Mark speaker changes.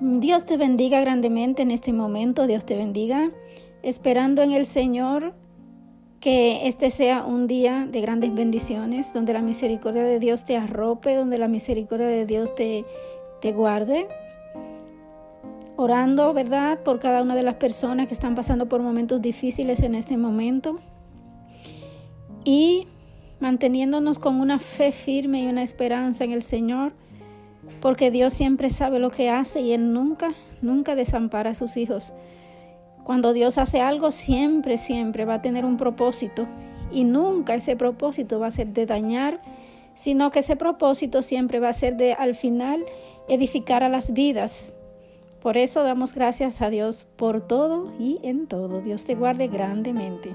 Speaker 1: Dios te bendiga grandemente en este momento, Dios te bendiga, esperando en el Señor que este sea un día de grandes bendiciones, donde la misericordia de Dios te arrope, donde la misericordia de Dios te, te guarde. Orando, ¿verdad?, por cada una de las personas que están pasando por momentos difíciles en este momento. Y manteniéndonos con una fe firme y una esperanza en el Señor porque Dios siempre sabe lo que hace y Él nunca, nunca desampara a sus hijos. Cuando Dios hace algo, siempre, siempre va a tener un propósito y nunca ese propósito va a ser de dañar, sino que ese propósito siempre va a ser de al final edificar a las vidas. Por eso damos gracias a Dios por todo y en todo. Dios te guarde grandemente.